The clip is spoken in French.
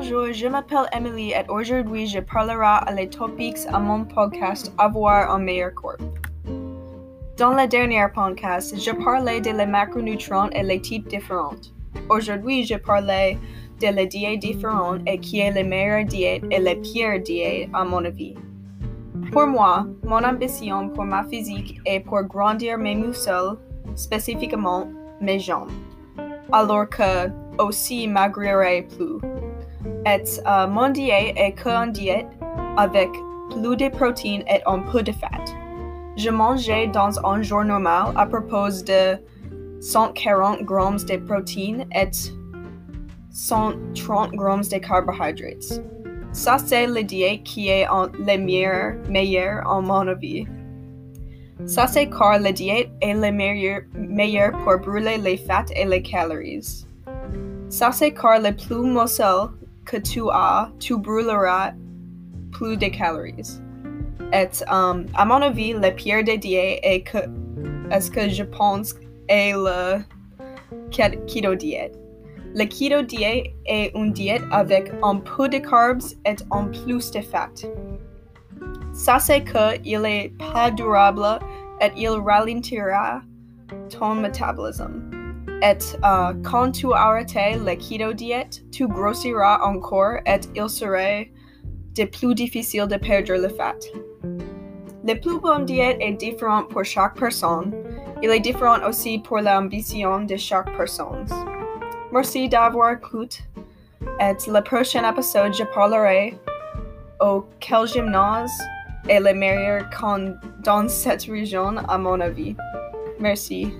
bonjour, je m'appelle Emily et aujourd'hui je parlerai à les topics à mon podcast Avoir un meilleur corps. Dans le dernier podcast, je parlais de les macronutriments et les types différents. Aujourd'hui, je parlais de les diètes différentes et qui est les meilleures diètes et les pires diètes à mon avis. Pour moi, mon ambition pour ma physique est pour grandir mes muscles, spécifiquement mes jambes, alors que aussi maigrirai plus. Et euh, est qu'un diète avec plus de protéines et un peu de fat. Je mangeais dans un jour normal à propos de 140 grammes de protéines et 130 grammes de carbohydrates. Ça, c'est le diète qui est le meilleur, meilleur en mon avis. Ça, c'est car le diète est le meilleur, meilleur pour brûler les fats et les calories. Ça, c'est car le plus muscle que tu as, tu brûleras plus de calories. Et um, à mon avis, le pire des diètes est que, est-ce que je pense, est le keto diète. Le keto diète est une diète avec un peu de carbs et un plus de fat. Ça c'est que il est pas durable et il ralentira ton métabolisme. Et quand tu arrêtes le keto diète, tu grossiras encore et il serait de plus difficile de perdre le fat. Le plus bon diète est différent pour chaque personne. Il est différent aussi pour l'ambition de chaque personne. Merci d'avoir écouté. Et le prochain épisode, je parlerai au quel gymnase est le meilleur dans cette région, à mon avis. Merci.